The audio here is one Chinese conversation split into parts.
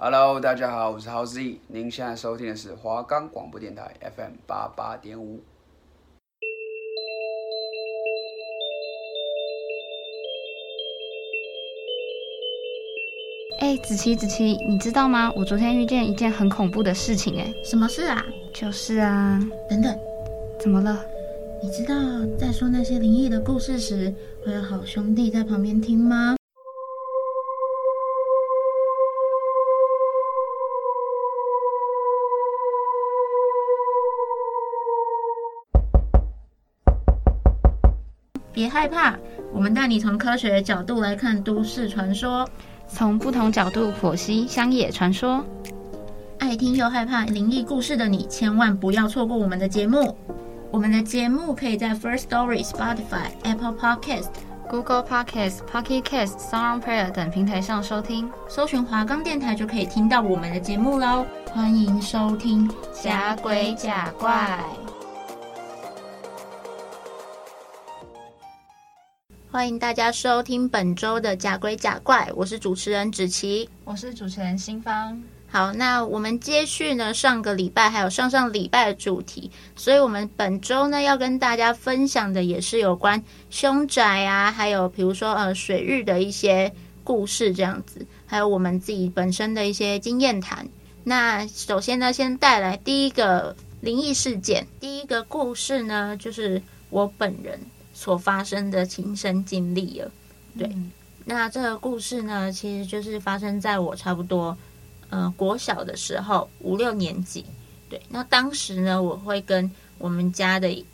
Hello，大家好，我是 Howzy，您现在收听的是华冈广播电台 FM 八八点五。哎，子琪，子琪，你知道吗？我昨天遇见一件很恐怖的事情。哎，什么事啊？就是啊，等等，怎么了？你知道在说那些灵异的故事时，会有好兄弟在旁边听吗？害怕，我们带你从科学的角度来看都市传说，从不同角度剖析乡野传说。爱听又害怕灵异故事的你，千万不要错过我们的节目。我们的节目可以在 First Story、Spotify、Apple Podcast、Google Podcast、Pocket Cast、SoundPlayer 等平台上收听，搜寻华冈电台就可以听到我们的节目喽。欢迎收听《假鬼假怪》。欢迎大家收听本周的《假鬼假怪》，我是主持人芷琪，我是主持人新芳。好，那我们接续呢上个礼拜还有上上礼拜的主题，所以我们本周呢要跟大家分享的也是有关凶宅啊，还有比如说呃水域的一些故事这样子，还有我们自己本身的一些经验谈。那首先呢，先带来第一个灵异事件，第一个故事呢就是我本人。所发生的亲身经历了，对，嗯、那这个故事呢，其实就是发生在我差不多，呃，国小的时候，五六年级，对，那当时呢，我会跟我们家的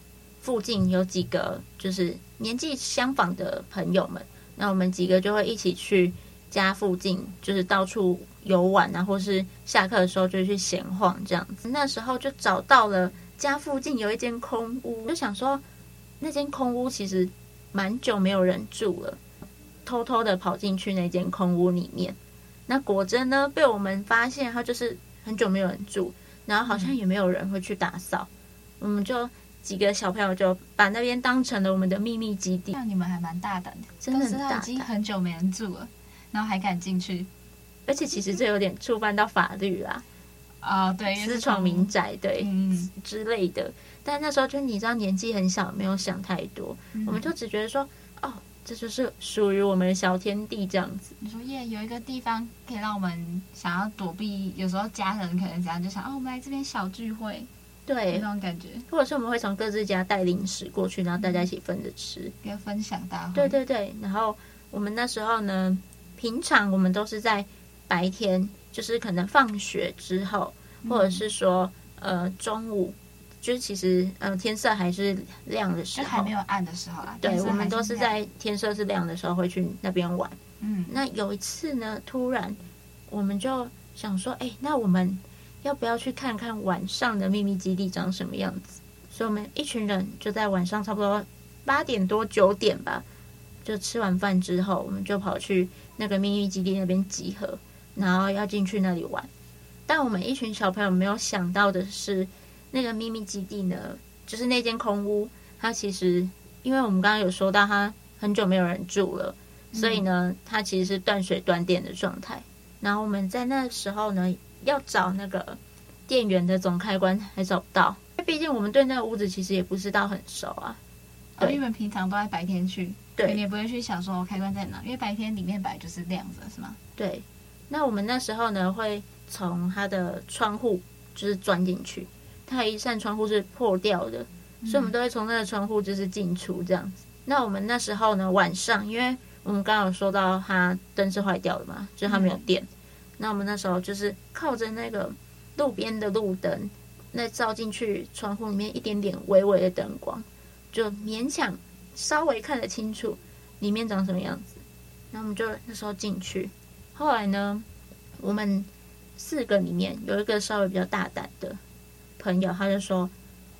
附近有几个就是年纪相仿的朋友们，那我们几个就会一起去家附近，就是到处游玩啊，或是下课的时候就去闲晃这样子。那时候就找到了家附近有一间空屋，就想说。那间空屋其实蛮久没有人住了，偷偷的跑进去那间空屋里面。那果真呢，被我们发现，它就是很久没有人住，然后好像也没有人会去打扫。嗯、我们就几个小朋友就把那边当成了我们的秘密基地。那你们还蛮大胆的，真的很大胆，已经很久没人住了，然后还敢进去，而且其实这有点触犯到法律啦。啊，对，私闯民宅，对，嗯之类的。但那时候就你知道年纪很小，没有想太多，嗯、我们就只觉得说，哦，这就是属于我们的小天地这样子。你说耶，有一个地方可以让我们想要躲避，有时候家人可能这样就想，哦，我们来这边小聚会，对，那种感觉。或者是我们会从各自家带零食过去，然后大家一起分着吃，一个分享大会。对对对，然后我们那时候呢，平常我们都是在白天，就是可能放学之后，或者是说呃中午。就是其实，嗯，天色还是亮的时候，还没有暗的时候啦。对，我们都是在天色是亮的时候会去那边玩。嗯，那有一次呢，突然我们就想说，哎，那我们要不要去看看晚上的秘密基地长什么样子？所以，我们一群人就在晚上差不多八点多九点吧，就吃完饭之后，我们就跑去那个秘密基地那边集合，然后要进去那里玩。但我们一群小朋友没有想到的是。那个秘密基地呢，就是那间空屋，它其实因为我们刚刚有说到，它很久没有人住了，所以呢，它其实是断水断电的状态。然后我们在那时候呢，要找那个电源的总开关还找不到，因为毕竟我们对那个屋子其实也不是到很熟啊。对，因为平常都在白天去，对，你也不会去想说开关在哪，因为白天里面本来就是亮着，是吗？对。那我们那时候呢，会从它的窗户就是钻进去。它一扇窗户是破掉的，所以我们都会从那个窗户就是进出这样子。嗯、那我们那时候呢，晚上，因为我们刚刚有说到它灯是坏掉的嘛，就是它没有电。嗯、那我们那时候就是靠着那个路边的路灯，那照进去窗户里面一点点微微的灯光，就勉强稍微看得清楚里面长什么样子。那我们就那时候进去。后来呢，我们四个里面有一个稍微比较大胆的。朋友他就说：“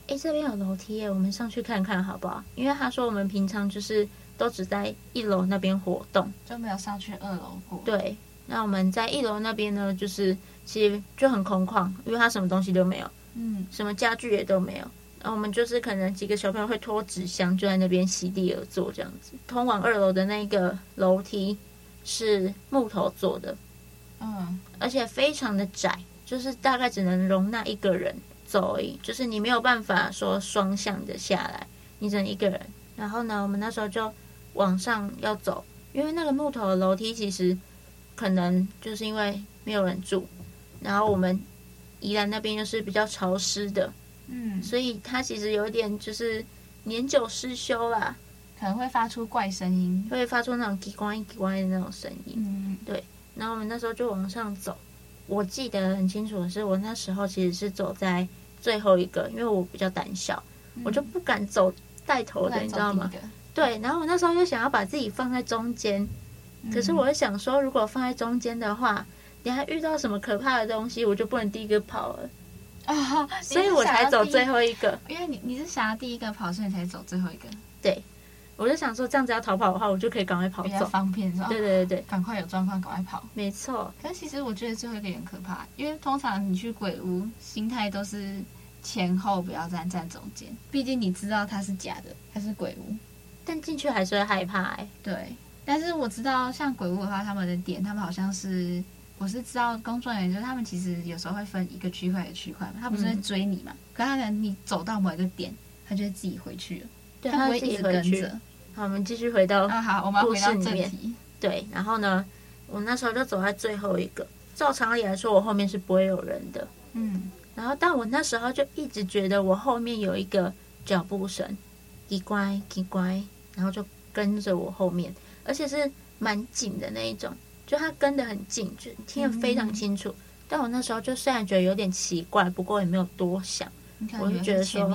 哎，这边有楼梯耶，我们上去看看好不好？因为他说我们平常就是都只在一楼那边活动，就没有上去二楼过。对，那我们在一楼那边呢，就是其实就很空旷，因为他什么东西都没有，嗯，什么家具也都没有。然后我们就是可能几个小朋友会拖纸箱，就在那边席地而坐这样子。通往二楼的那个楼梯是木头做的，嗯，而且非常的窄，就是大概只能容纳一个人走而已，就是你没有办法说双向的下来，你只能一个人。然后呢，我们那时候就往上要走，因为那个木头的楼梯其实可能就是因为没有人住，然后我们宜兰那边又是比较潮湿的，嗯，所以它其实有点就是年久失修啦，可能会发出怪声音，会发出那种叽呱叽呱的那种声音。嗯，对。然后我们那时候就往上走，我记得很清楚的是，我那时候其实是走在最后一个，因为我比较胆小，嗯、我就不敢走带头的，你知道吗？对。然后我那时候就想要把自己放在中间，嗯、可是我就想说，如果放在中间的话，你还遇到什么可怕的东西，我就不能第一个跑了啊，所以我才走最后一个。因为你你是想要第一个跑，所以你才走最后一个。对。我就想说，这样子要逃跑的话，我就可以赶快跑走，比较方便是吧？对对对，赶快有状况赶快跑。没错。可是其实我觉得最后一个也很可怕，因为通常你去鬼屋，心态都是前后不要站，站中间。毕竟你知道它是假的，它是鬼屋，但进去还是会害怕哎、欸。对，但是我知道像鬼屋的话，他们的点，他们好像是，我是知道工作人员就是他们其实有时候会分一个区块一个区块嘛，他不是会追你嘛？嗯、可他可能你走到某一个点，他就会自己回去了，对他不会一直跟着。好，我们继续回到啊，好，我们要回到正题。对，然后呢，我那时候就走在最后一个。照常理来说，我后面是不会有人的。嗯。然后，但我那时候就一直觉得我后面有一个脚步声，奇怪奇怪，然后就跟着我后面，而且是蛮紧的那一种，就他跟得很近，就听得非常清楚。嗯、但我那时候就虽然觉得有点奇怪，不过也没有多想。我就觉得说，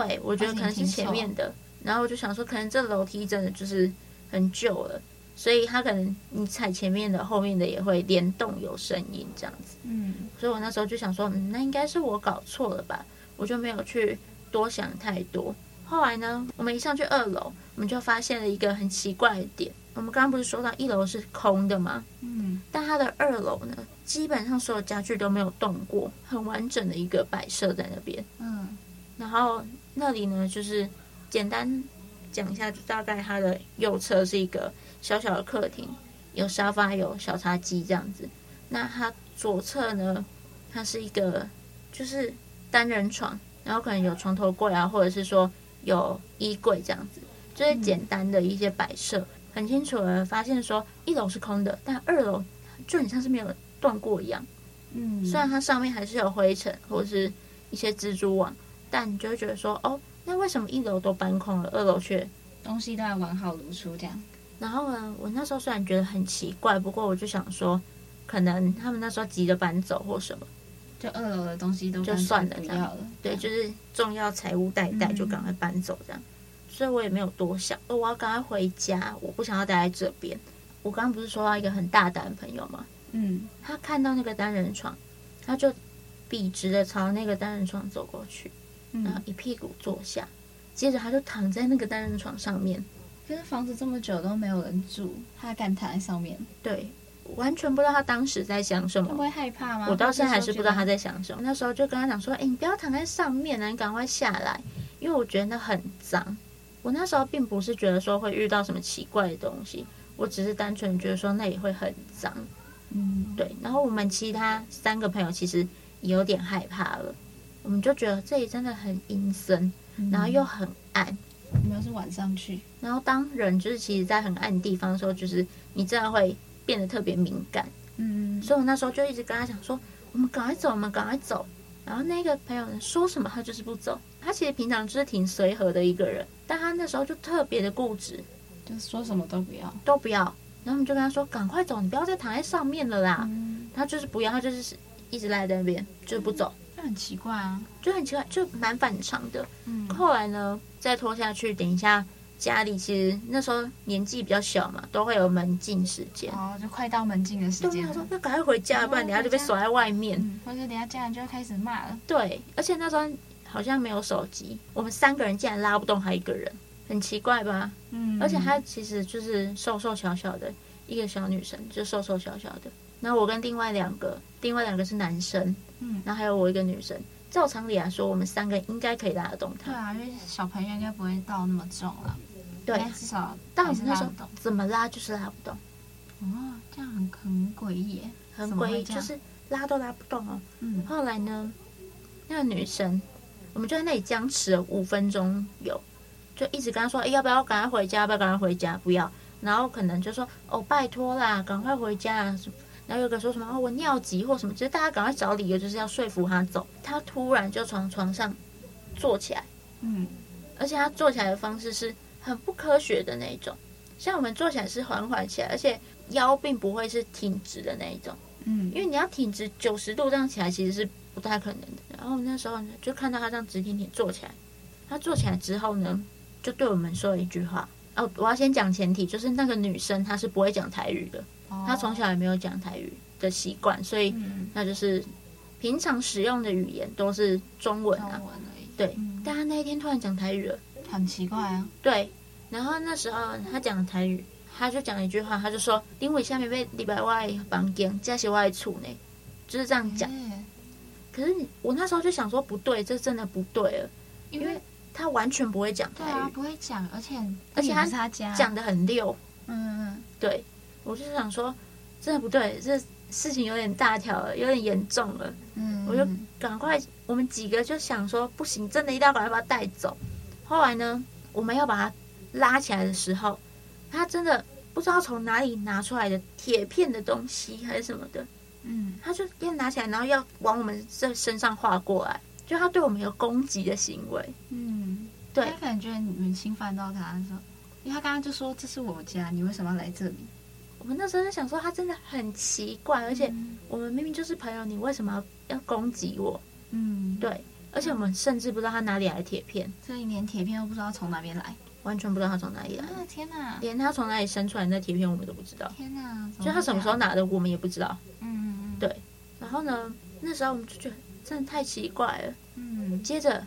对，我觉得可能是前面的。然后我就想说，可能这楼梯真的就是很旧了，所以它可能你踩前面的，后面的也会联动有声音这样子。嗯，所以我那时候就想说，嗯，那应该是我搞错了吧？我就没有去多想太多。后来呢，我们一上去二楼，我们就发现了一个很奇怪的点。我们刚刚不是说到一楼是空的吗？嗯，但它的二楼呢，基本上所有家具都没有动过，很完整的一个摆设在那边。嗯，然后那里呢，就是。简单讲一下，就大概它的右侧是一个小小的客厅，有沙发，有小茶几这样子。那它左侧呢，它是一个就是单人床，然后可能有床头柜啊，或者是说有衣柜这样子，就是简单的一些摆设。嗯、很清楚的发现说，一楼是空的，但二楼就很像是没有断过一样。嗯，虽然它上面还是有灰尘或者是一些蜘蛛网，但你就会觉得说，哦。那为什么一楼都搬空了，二楼却东西都还完好如初这样？然后呢，我那时候虽然觉得很奇怪，不过我就想说，可能他们那时候急着搬走或什么，就二楼的东西都就算了，不要了。对，就是重要财物带带，就赶快搬走这样。嗯、所以我也没有多想，我要赶快回家，我不想要待在这边。我刚刚不是说到一个很大胆的朋友吗？嗯，他看到那个单人床，他就笔直的朝那个单人床走过去。然后一屁股坐下，接着他就躺在那个单人床上面。可是房子这么久都没有人住，他敢躺在上面？对，完全不知道他当时在想什么。会害怕吗？我到现在还是不知道他在想什么。那时候就跟他讲说：“哎，你不要躺在上面啊，你赶快下来，因为我觉得那很脏。”我那时候并不是觉得说会遇到什么奇怪的东西，我只是单纯觉得说那里会很脏。嗯，对。然后我们其他三个朋友其实也有点害怕了。我们就觉得这里真的很阴森，嗯、然后又很暗。我们是晚上去，然后当人就是其实，在很暗的地方的时候，就是你真的会变得特别敏感。嗯，所以我那时候就一直跟他讲说：“我们赶快走，我们赶快走。”然后那个朋友呢，说什么他就是不走。他其实平常就是挺随和的一个人，但他那时候就特别的固执，就是说什么都不要，都不要。然后我们就跟他说：“赶快走，你不要再躺在上面了啦。嗯”他就是不要，他就是一直赖在那边，就是不走。那很奇怪啊，就很奇怪，就蛮反常的。嗯，后来呢，再拖下去，等一下家里其实那时候年纪比较小嘛，都会有门禁时间。哦，就快到门禁的时间。他说：“那赶快回家，不然等下就被锁在外面。嗯”或者等下家人就要开始骂了。对，而且那时候好像没有手机，我们三个人竟然拉不动他一个人，很奇怪吧？嗯，而且他其实就是瘦瘦小小的一个小女生，就瘦瘦小小的。然后我跟另外两个，另外两个是男生。嗯，然后还有我一个女生，照常理来说，我们三个应该可以拉得动他。对啊，因为小朋友应该不会到那么重了。对，至少但我们那时候怎么拉就是拉不动。哦，这样很很诡异耶。很诡异，就是拉都拉不动哦。嗯，后来呢，那个女生，我们就在那里僵持了五分钟有，就一直跟她说：“哎，要不要赶快回家？要不要赶快回家？不要。”然后可能就说：“哦，拜托啦，赶快回家啊！”然后有个说什么：“哦，我尿急或什么。”就是大家赶快找理由，就是要说服他走。他突然就从床上坐起来，嗯，而且他坐起来的方式是很不科学的那一种。像我们坐起来是缓缓起来，而且腰并不会是挺直的那一种。嗯，因为你要挺直九十度这样起来，其实是不太可能的。然后那时候呢，就看到他这样直挺挺坐起来。他坐起来之后呢，就对我们说了一句话。哦，我要先讲前提，就是那个女生她是不会讲台语的，哦、她从小也没有讲台语的习惯，所以那就是平常使用的语言都是中文啊。中文而已。对，嗯、但他那一天突然讲台语了，很奇怪啊。对，然后那时候他讲台语，他就讲了一句话，他就说：“因为下面被礼拜外房间，加些外处呢，就是这样讲。欸”可是你我那时候就想说不对，这真的不对了，因为。他完全不会讲台语，对啊，不会讲，而且而且他讲的很溜，嗯嗯，对，我就想说，真的不对，这事情有点大条了，有点严重了，嗯，我就赶快，我们几个就想说，不行，真的一定要赶快把他带走。后来呢，我们要把他拉起来的时候，他真的不知道从哪里拿出来的铁片的东西还是什么的，嗯，他就要拿起来，然后要往我们这身上划过来。就他对我们有攻击的行为，嗯，对，他感觉你们侵犯到他的时候，因为他刚刚就说这是我家，你为什么要来这里？我们那时候就想说他真的很奇怪，而且我们明明就是朋友，你为什么要要攻击我？嗯，对，而且我们甚至不知道他哪里来的铁片，所以连铁片都不知道从哪边来，完全不知道他从哪里来。啊天哪！连他从哪里生出来的那铁片我们都不知道。天哪！就他什么时候拿的，我们也不知道。嗯嗯嗯，对。然后呢，那时候我们就觉得。真的太奇怪了。嗯，接着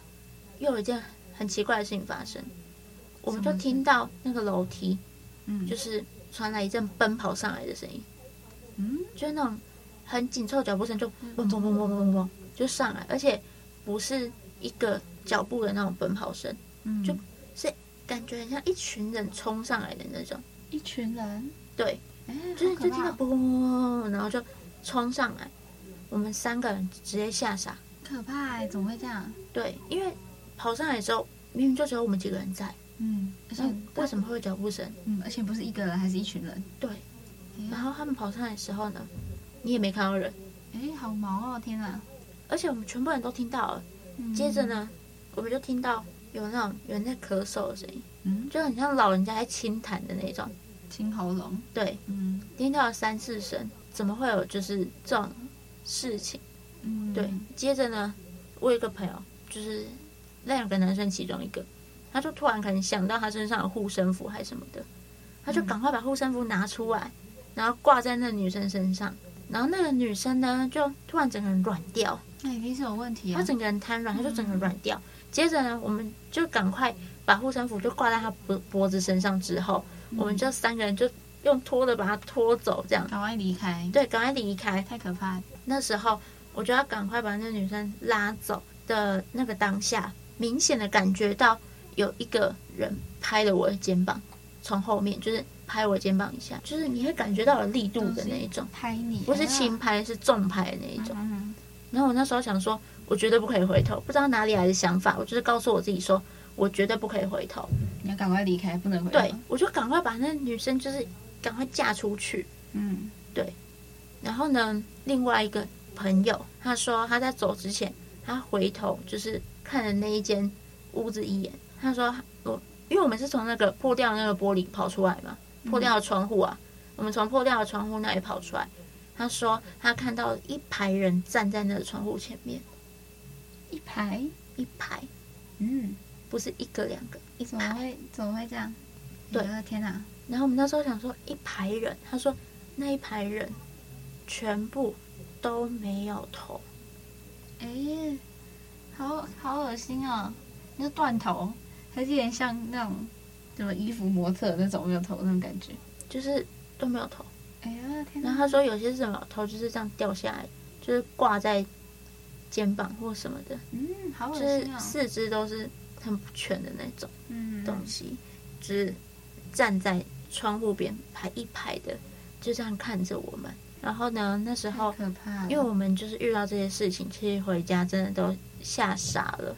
又有一件很奇怪的事情发生，我们就听到那个楼梯，嗯，就是传来一阵奔跑上来的声音，嗯，就是那种很紧凑的脚步声，就嘣嘣嘣嘣嘣嘣就上来，而且不是一个脚步的那种奔跑声，嗯，就是感觉很像一群人冲上来的那种，一群人，对，欸、就是就听到嘣然后就冲上来。我们三个人直接吓傻，可怕哎！怎么会这样？对，因为跑上来的时候，明明就只有我们几个人在，嗯，而且为什么会有脚步声？嗯，而且不是一个人，还是一群人。对，然后他们跑上来的时候呢，你也没看到人，哎，好毛哦！天哪！而且我们全部人都听到了。接着呢，我们就听到有那种有人在咳嗽的声音，嗯，就很像老人家在清痰的那种，清喉咙。对，嗯，听到了三四声，怎么会有就是这种？事情，嗯，对。接着呢，我有一个朋友，就是那两个男生其中一个，他就突然可能想到他身上的护身符还是什么的，他就赶快把护身符拿出来，然后挂在那女生身上，然后那个女生呢，就突然整个人软掉，那一定是有问题啊。他整个人瘫软，她就整个软掉。嗯、接着呢，我们就赶快把护身符就挂在他脖脖子身上之后，嗯、我们就三个人就用拖的把他拖走，这样赶快离开。对，赶快离开，太可怕了。那时候我就要赶快把那个女生拉走的那个当下，明显的感觉到有一个人拍了我的肩膀，从后面就是拍我肩膀一下，就是你会感觉到有力度的那一种，拍你，不是轻拍，是重拍的那一种。然后我那时候想说，我绝对不可以回头，不知道哪里来的想法，我就是告诉我自己说，我绝对不可以回头，你要赶快离开，不能回头。对，我就赶快把那女生就是赶快嫁出去。嗯，对。然后呢，另外一个朋友他说他在走之前，他回头就是看了那一间屋子一眼。他说我，因为我们是从那个破掉的那个玻璃跑出来嘛，破掉的窗户啊，我们从破掉的窗户那里跑出来。他说他看到一排人站在那个窗户前面，一排一排，嗯，不是一个两个，一排。怎么会怎么会这样？对，天哪！然后我们那时候想说一排人，他说那一排人。全部都没有头，哎，好好恶心哦！那个断头，有点像那种什么衣服模特那种没有头那种感觉，就是都没有头。哎呀天！然后他说有些是什么头就是这样掉下来，就是挂在肩膀或什么的，嗯，好恶心哦！就是四肢都是很不全的那种东西，就是站在窗户边排一排的，就这样看着我们。然后呢，那时候因为我们就是遇到这些事情，其实回家真的都吓傻了。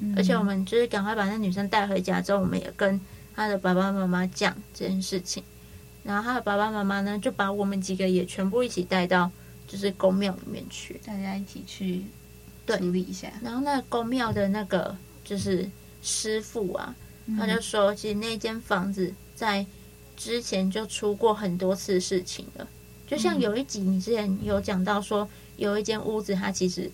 嗯、而且我们就是赶快把那女生带回家之后，我们也跟她的爸爸妈妈讲这件事情。然后她的爸爸妈妈呢，就把我们几个也全部一起带到就是宫庙里面去，大家一起去处理一下。然后那宫庙的那个就是师傅啊，嗯、他就说，其实那间房子在之前就出过很多次事情了。就像有一集你之前有讲到说，有一间屋子，它其实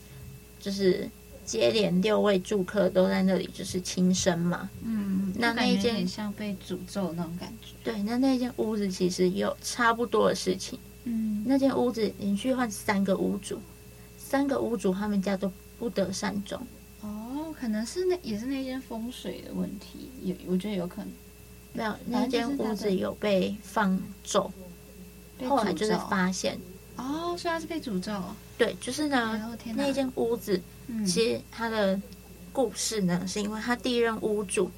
就是接连六位住客都在那里就是轻生嘛。嗯，那那一间像被诅咒那种感觉。对，那那间屋子其实有差不多的事情。嗯，那间屋子连续换三个屋主，三个屋主他们家都不得善终。哦，可能是那也是那间风水的问题，有我觉得有可能。没有，那间屋子有被放咒。后来就是发现，哦，所以他是被诅咒。对，就是呢，那间屋子，嗯、其实他的故事呢，是因为他第一任屋主，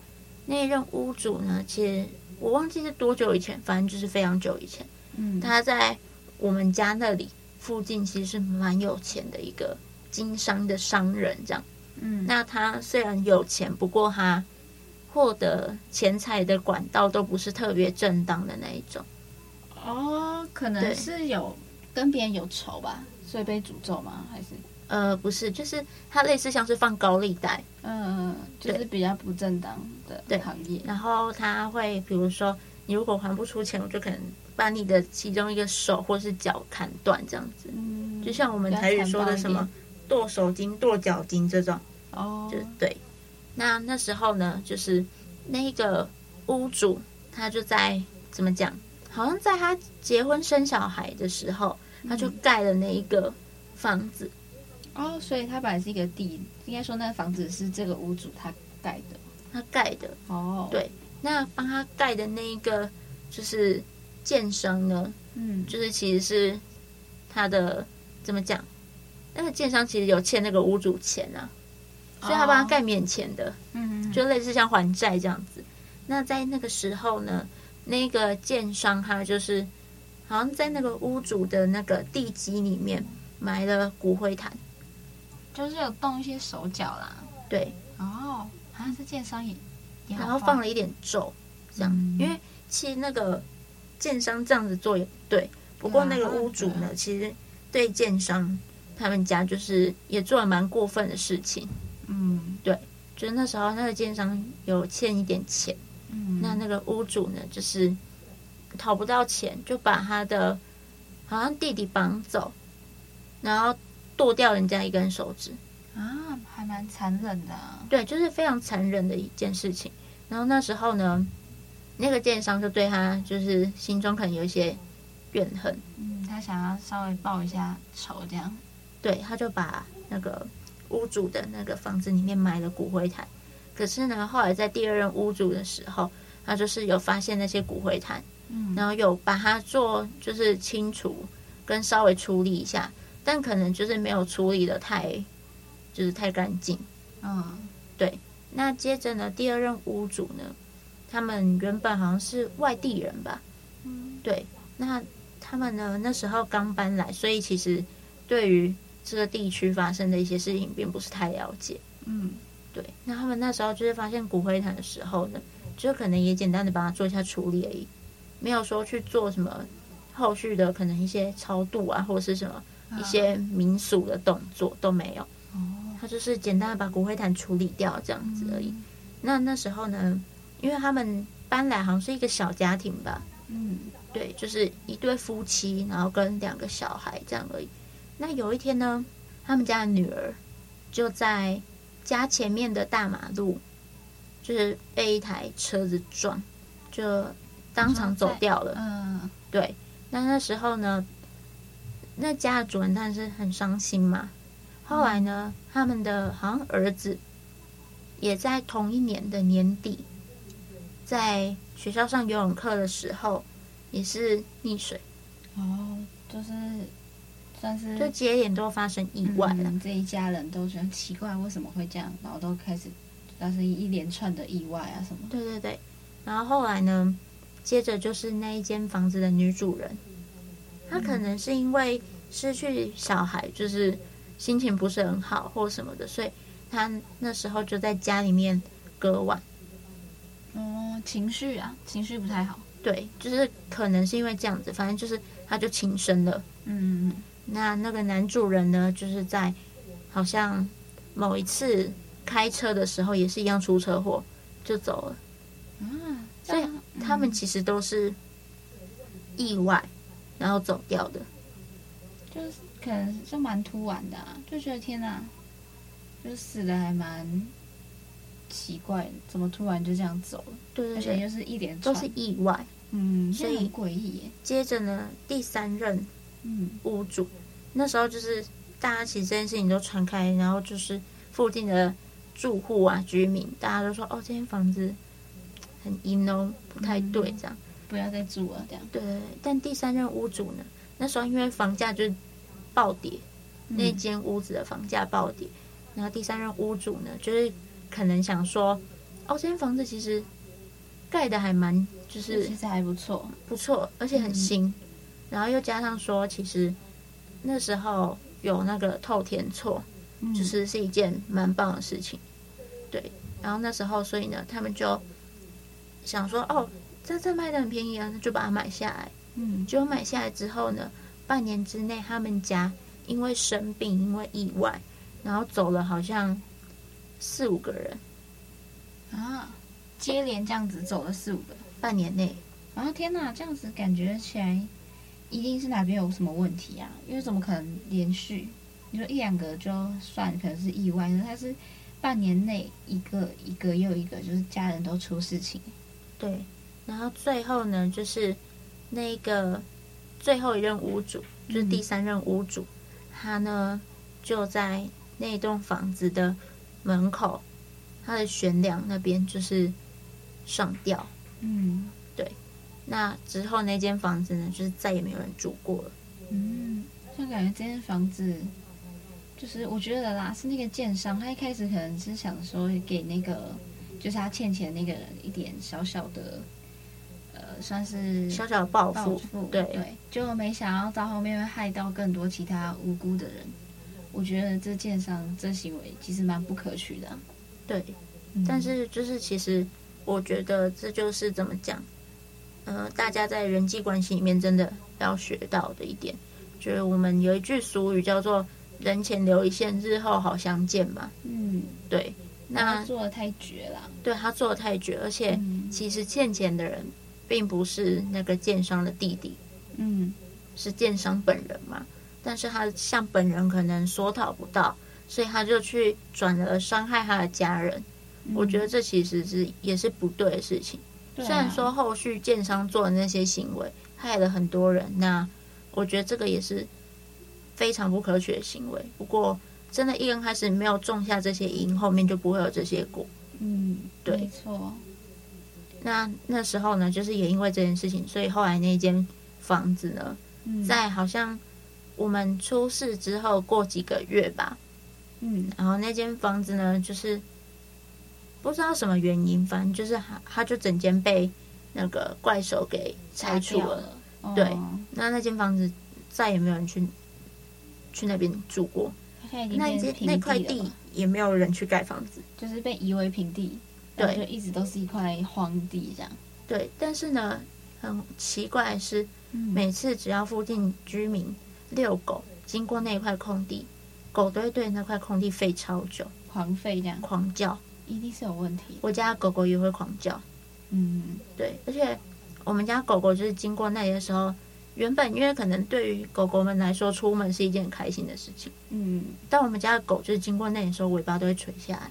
那一任屋主呢，其实我忘记是多久以前，反正就是非常久以前。嗯，他在我们家那里附近，其实是蛮有钱的一个经商的商人，这样。嗯，那他虽然有钱，不过他获得钱财的管道都不是特别正当的那一种。哦，可能是有跟别人有仇吧，所以被诅咒吗？还是呃，不是，就是它类似像是放高利贷，嗯，就是比较不正当的行业。然后他会比如说，你如果还不出钱，我就可能把你的其中一个手或是脚砍断，这样子。嗯，就像我们台语说的什么剁手筋、剁脚筋这种。哦，就对。那那时候呢，就是那个屋主，他就在怎么讲？好像在他结婚生小孩的时候，他就盖了那一个房子。哦，所以他本来是一个地，应该说那个房子是这个屋主他盖的，他盖的。哦，对，那帮他盖的那一个就是建商呢，嗯，就是其实是他的怎么讲？那个建商其实有欠那个屋主钱啊，所以他帮他盖免钱的，嗯，就类似像还债这样子。那在那个时候呢，那个建商他就是好像在那个屋主的那个地基里面埋了骨灰坛，就是有动一些手脚啦。对，哦，好像是剑商也，然后放了一点咒，这样，嗯、因为其实那个剑商这样子做也不对。不过那个屋主呢，其实对剑商他们家就是也做了蛮过分的事情。嗯，对，就是那时候那个剑商有欠一点钱。嗯，那那个屋主呢，就是讨不到钱，就把他的好像弟弟绑走，然后剁掉人家一根手指啊，还蛮残忍的啊。对，就是非常残忍的一件事情。然后那时候呢，那个奸商就对他就是心中可能有一些怨恨，嗯，他想要稍微报一下仇，这样。对，他就把那个屋主的那个房子里面埋了骨灰坛。可是呢，后来在第二任屋主的时候，他就是有发现那些骨灰坛，嗯，然后有把它做就是清除跟稍微处理一下，但可能就是没有处理的太，就是太干净。嗯，对。那接着呢，第二任屋主呢，他们原本好像是外地人吧，嗯，对。那他们呢，那时候刚搬来，所以其实对于这个地区发生的一些事情，并不是太了解。嗯。对，那他们那时候就是发现骨灰坛的时候呢，就可能也简单的帮他做一下处理而已，没有说去做什么后续的可能一些超度啊，或者是什么一些民俗的动作都没有。哦，他就是简单的把骨灰坛处理掉这样子而已。嗯、那那时候呢，因为他们搬来好像是一个小家庭吧，嗯，对，就是一对夫妻，然后跟两个小孩这样而已。那有一天呢，他们家的女儿就在。家前面的大马路，就是被一台车子撞，就当场走掉了。嗯，对。那那时候呢，那家的主人当然是很伤心嘛。后来呢，他们的好像儿子也在同一年的年底，在学校上游泳课的时候，也是溺水。哦，就是。算是就接连都发生意外了，嗯，这一家人都觉得奇怪，为什么会这样？然后都开始发生一连串的意外啊什么。对对对，然后后来呢，接着就是那一间房子的女主人，他可能是因为失去小孩，就是心情不是很好或什么的，所以他那时候就在家里面割腕。哦，情绪啊，情绪不太好。对，就是可能是因为这样子，反正就是他就轻生了。嗯，那那个男主人呢，就是在好像某一次开车的时候也是一样出车祸就走了。嗯，所以他们其实都是意外，然后走掉的。就是可能就蛮突然的啊，就觉得天哪，就死的还蛮奇怪，怎么突然就这样走了？对对对，而且就是一连都是意外。嗯，所以很诡异。接着呢，第三任嗯屋主，那时候就是大家其实这件事情都传开，然后就是附近的住户啊、居民，大家都说哦，这间房子很阴哦，不太对，这样、嗯、不要再住了，这样。对，但第三任屋主呢，那时候因为房价就是暴跌，嗯、那间屋子的房价暴跌，然后第三任屋主呢，就是可能想说，哦，这间房子其实盖的还蛮。就是其实还不错，不错，而且很新。嗯、然后又加上说，其实那时候有那个透天厝，嗯、就是是一件蛮棒的事情。对，然后那时候，所以呢，他们就想说，哦，这这卖的很便宜啊，那就把它买下来。嗯，结果买下来之后呢，半年之内，他们家因为生病，因为意外，然后走了好像四五个人啊，接连这样子走了四五个。半年内，然后天哪，这样子感觉起来一定是哪边有什么问题啊？因为怎么可能连续？你说一两个就算可能是意外，但是半年内一个一个又一个，就是家人都出事情。对，然后最后呢，就是那个最后一任屋主，就是第三任屋主，嗯、他呢就在那栋房子的门口，他的悬梁那边就是上吊。嗯，对。那之后那间房子呢，就是再也没有人住过了。嗯，就感觉这间房子，就是我觉得啦，是那个建商，他一开始可能是想说给那个，就是他欠钱的那个人一点小小的，呃，算是小小的报复。对对，就没想到到后面会害到更多其他无辜的人。我觉得这建商这行为其实蛮不可取的。对，嗯、但是就是其实。我觉得这就是怎么讲，呃，大家在人际关系里面真的要学到的一点，就是我们有一句俗语叫做“人前留一线，日后好相见”嘛。嗯，对。那他做的太绝了。对，他做的太绝，而且其实欠钱的人并不是那个建商的弟弟，嗯，是建商本人嘛。但是他向本人可能索讨不到，所以他就去转而伤害他的家人。我觉得这其实是也是不对的事情。虽然说后续建商做的那些行为害了很多人，那我觉得这个也是非常不可取的行为。不过，真的，一刚开始没有种下这些因，后面就不会有这些果。嗯，对，没错。那那时候呢，就是也因为这件事情，所以后来那间房子呢，在好像我们出事之后过几个月吧，嗯，然后那间房子呢，就是。不知道什么原因，反正就是他，他就整间被那个怪手给拆除了。了哦、对，那那间房子再也没有人去去那边住过。那那那块地也没有人去盖房子，就是被夷为平地。对，就一直都是一块荒地这样。对，但是呢，很奇怪的是，嗯、每次只要附近居民遛狗经过那块空地，狗都会对那块空地吠超久，狂吠这样，狂叫。一定是有问题。我家狗狗也会狂叫，嗯，对，而且我们家狗狗就是经过那里的时候，原本因为可能对于狗狗们来说，出门是一件很开心的事情，嗯，但我们家的狗就是经过那里的时候，尾巴都会垂下来，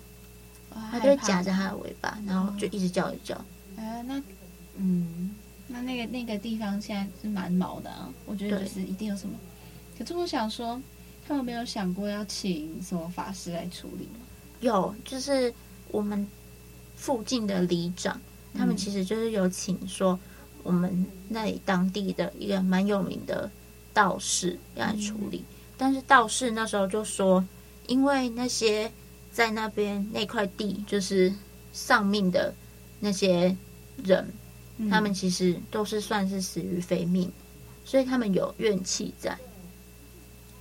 它就会夹着它的尾巴，然后就一直叫一直叫。哎，那，嗯，那那个那个地方现在是蛮毛的啊，我觉得就是一定有什么。可是我想说，他们没有想过要请什么法师来处理吗？有，就是。我们附近的里长，他们其实就是有请说我们那里当地的一个蛮有名的道士要来处理，但是道士那时候就说，因为那些在那边那块地就是丧命的那些人，他们其实都是算是死于非命，所以他们有怨气在。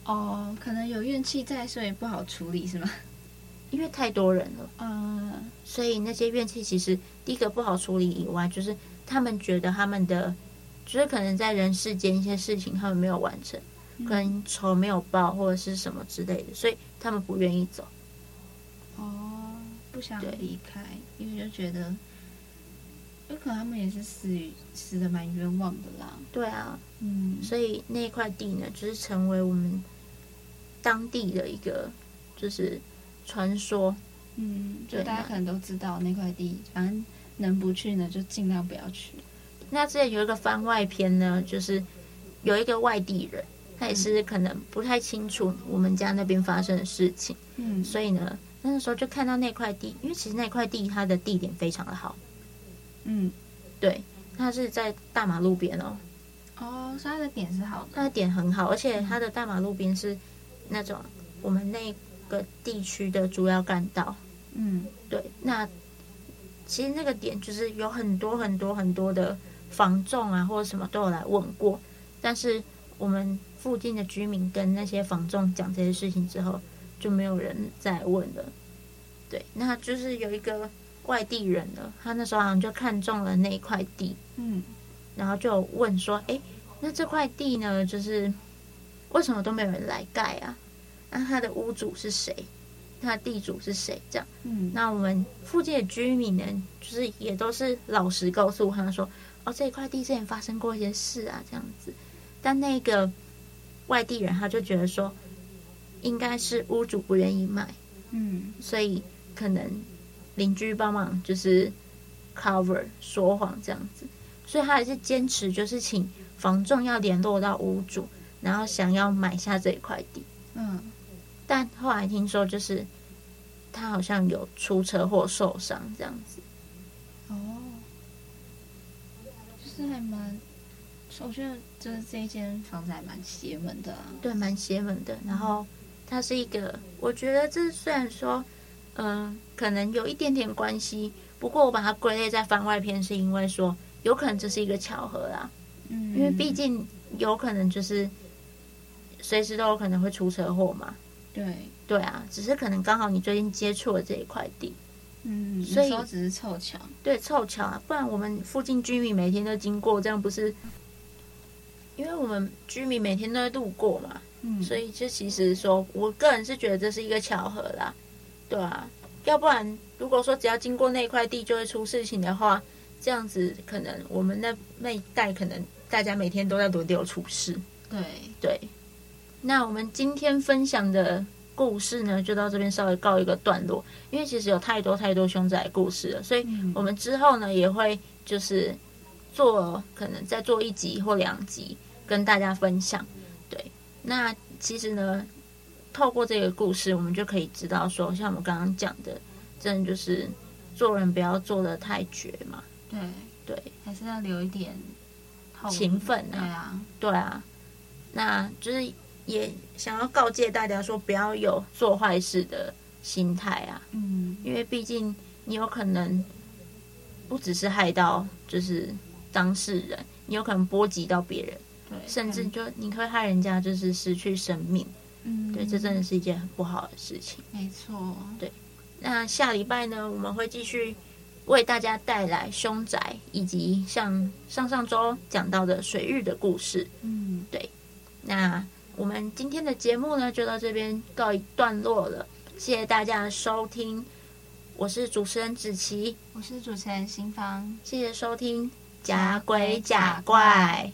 哦，可能有怨气在，所以不好处理，是吗？因为太多人了，嗯，所以那些怨气其实第一个不好处理以外，就是他们觉得他们的，就是可能在人世间一些事情他们没有完成，可能仇没有报或者是什么之类的，所以他们不愿意走。哦，不想离开，因为就觉得有可能他们也是死于死的蛮冤枉的啦。对啊，嗯，所以那块地呢，就是成为我们当地的一个就是。传说，嗯，就大家可能都知道那块地，反正能不去呢，就尽量不要去。那之前有一个番外篇呢，就是有一个外地人，他也是可能不太清楚我们家那边发生的事情，嗯，所以呢，那个时候就看到那块地，因为其实那块地它的地点非常的好，嗯，对，它是在大马路边哦，哦，所以它的点是好的，它的点很好，而且它的大马路边是那种我们那。个地区的主要干道，嗯，对，那其实那个点就是有很多很多很多的房仲啊，或者什么都有来问过，但是我们附近的居民跟那些房仲讲这些事情之后，就没有人再问了。对，那就是有一个外地人呢，他那时候好像就看中了那一块地，嗯，然后就问说：“哎，那这块地呢，就是为什么都没有人来盖啊？”那他的屋主是谁？他的地主是谁？这样，嗯，那我们附近的居民呢，就是也都是老实告诉他说，哦，这一块地之前发生过一些事啊，这样子。但那个外地人他就觉得说，应该是屋主不愿意卖，嗯，所以可能邻居帮忙就是 cover 说谎这样子，所以他还是坚持就是请房仲要联络到屋主，然后想要买下这一块地，嗯。但后来听说，就是他好像有出车祸受伤这样子。哦，就是还蛮，我觉得就是这一间房子还蛮邪门的啊。对，蛮邪门的。然后它是一个，我觉得这虽然说，嗯、呃，可能有一点点关系，不过我把它归类在番外篇，是因为说有可能这是一个巧合啦。嗯，因为毕竟有可能就是随时都有可能会出车祸嘛。对对啊，只是可能刚好你最近接触了这一块地，嗯，所以说只是凑巧，对，凑巧啊，不然我们附近居民每天都经过，这样不是？因为我们居民每天都会路过嘛，嗯，所以这其实说，我个人是觉得这是一个巧合啦，对啊，要不然如果说只要经过那块地就会出事情的话，这样子可能我们那那一代可能大家每天都在轮流出事，对对。那我们今天分享的故事呢，就到这边稍微告一个段落。因为其实有太多太多凶宅故事了，所以我们之后呢也会就是做可能再做一集或两集跟大家分享。对，那其实呢，透过这个故事，我们就可以知道说，像我们刚刚讲的，真的就是做人不要做的太绝嘛。对对，还是要留一点情分啊。对啊，对啊，那就是。也想要告诫大家说，不要有做坏事的心态啊，嗯，因为毕竟你有可能不只是害到就是当事人，你有可能波及到别人，对，甚至就你会害人家就是失去生命，嗯，对，这真的是一件很不好的事情。没错，对。那下礼拜呢，我们会继续为大家带来凶宅，以及像上上周讲到的水域的故事。嗯，对，那。我们今天的节目呢，就到这边告一段落了。谢谢大家的收听，我是主持人子琪，我是主持人新芳，谢谢收听，假鬼假怪。假